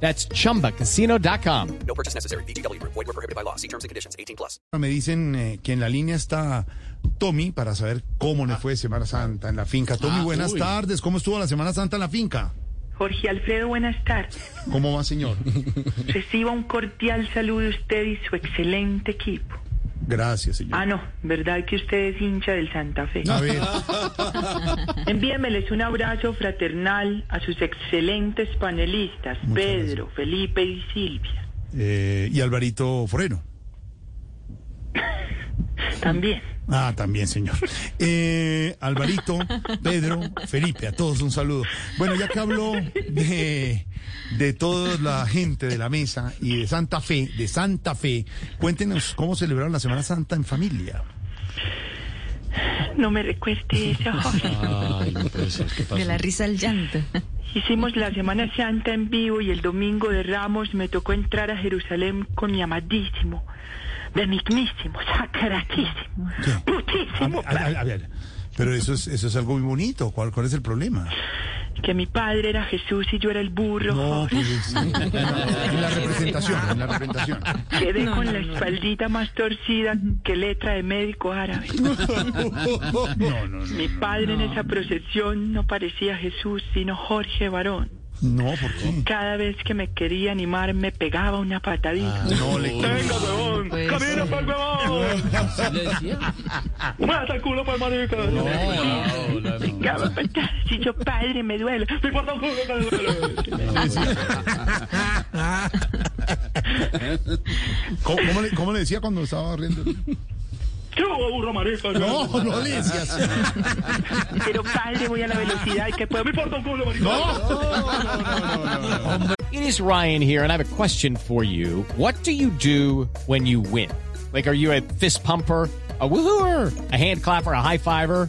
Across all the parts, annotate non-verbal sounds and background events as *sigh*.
That's chumbacasino.com. No purchase necessary. BGW. Void were prohibited by law. See terms and conditions. 18 plus. Me dicen eh, que en la línea está Tommy para saber cómo le fue Semana Santa en la finca. Tommy, buenas tardes. ¿Cómo estuvo la Semana Santa en la finca? Jorge Alfredo, buenas tardes. ¿Cómo va, señor? Reciba un cordial saludo de usted y su excelente equipo. Gracias, señor. Ah, no, ¿verdad que usted es hincha del Santa Fe? A ver, *laughs* Envíemeles un abrazo fraternal a sus excelentes panelistas, Muchas Pedro, Felipe y Silvia. eh, y Alvarito Forero. *laughs* También. Ah, también, señor. Eh, Alvarito, Pedro, Felipe, a todos un saludo. Bueno, ya que habló de, de toda la gente de la mesa y de Santa Fe, de Santa Fe, cuéntenos cómo celebraron la Semana Santa en familia. No me recuerde eso. *laughs* De la risa al llanto. Hicimos la Semana Santa en vivo y el domingo de Ramos me tocó entrar a Jerusalén con mi amadísimo, benignísimo, sacratísimo, ¿Qué? putísimo A, a- a- ver, pero eso es, eso es algo muy bonito. ¿Cuál, cuál es el problema? que mi padre era Jesús y yo era el burro. No, *laughs* pues, en la, en la representación, en la representación. Quedé No, con no, la no. espaldita más torcida que letra de médico árabe. *laughs* No, no, no. Mi padre en esa procesión no parecía Jesús, sino Jorge Barón. No, ¿por qué? Cada vez que me quería animar me pegaba una patadita. No le ¡Venga, huevón! ¡Camina para el huevón! ¡Mata el culo para el marica! Me pegaba patadas y yo, padre, me duele. ¡Me importa un culo me duele! *laughs* ¿Cómo, cómo le, cómo le decía cuando estaba riendo? ¡Qué burro, marica! No, no le decía así. Pero padre, voy a la velocidad que puedo. ¡Me importa un culo, marica! It is Ryan here, and I have a question for you. What do you do when you win? Like, are you a fist pumper? A woohooer, a hand clapper, a high fiver.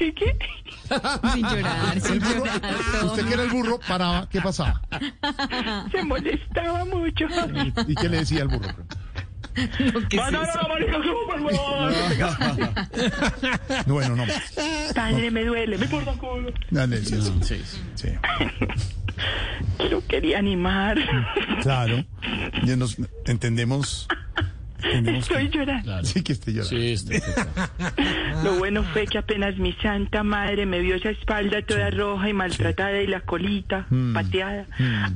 ¿Qué, qué? *laughs* Sin llorar, sin El burro, llorar. usted que era el burro, paraba, ¿qué pasaba? Se molestaba mucho. ¿Y qué le decía al burro? No. *laughs* *laughs* No, bueno, no. Padre, me duele. Me importa culo. Ya le decía así. Sí. Lo quería animar. Claro. Ya nos entendemos. Estoy que, llorando. sí que esté llorando. Lo bueno fue que apenas mi santa madre me vio esa espalda toda roja y maltratada y la colita Mm. pateada,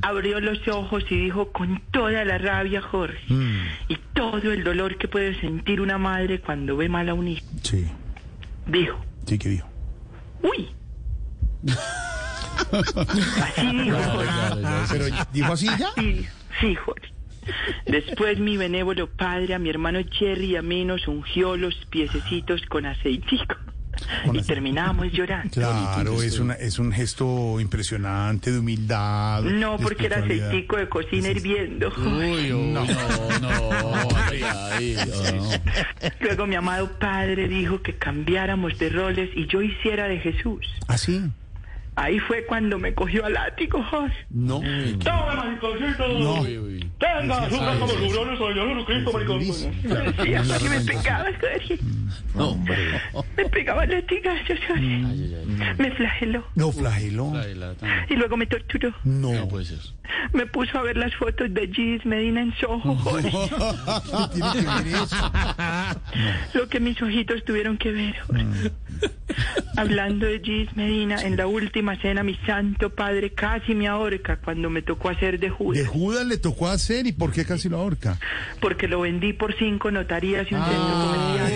abrió los ojos y dijo con toda la rabia, Jorge, Mm. y todo el dolor que puede sentir una madre cuando ve mal a un hijo, Sí, dijo, sí que dijo. uy. *laughs* Así dijo, Jorge. Pero dijo así ya. Sí, sí, Jorge. Después mi benévolo padre a mi hermano Jerry y a mí nos ungió los piececitos con aceitico. Con y aceite. terminamos llorando. Claro, es, una, es un gesto impresionante de humildad. No, de porque era aceitico de cocina hirviendo. No. Luego mi amado padre dijo que cambiáramos de roles y yo hiciera de Jesús. ¿Ah, sí? Ahí fue cuando me cogió al látigo, Jorge. No. ¡Toma, mariconcito! No. ¡Tenga, sufra como sufrió nuestro Señor Jesucristo, maricón! Sí, hasta que me pegaba, Jorge. No, Me pegaba latigazos, Jorge. Me flageló. No, flagelo. Y luego me torturó. No. Me puso a ver las fotos de Gis Medina en Soho, Jorge. ¿Qué *laughs* tiene que ver eso? Lo que mis ojitos tuvieron que ver, Jorge. *laughs* Hablando de Gis Medina, en la última cena mi santo padre casi me ahorca cuando me tocó hacer de De Judas, Judas le tocó hacer y ¿por qué casi lo ahorca? porque lo vendí por cinco notarías y un centro comercial.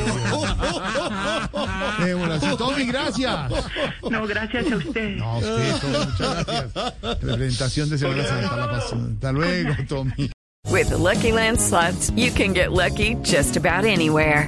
*laughs* Démosla así. Tommy, gracias. *laughs* No, gracias a usted. No, a usted, Tommy, muchas gracias. Representación de Semana Santa, la pasión. Hasta luego, Tommy. With the Lucky Land slots, you can get lucky just about anywhere.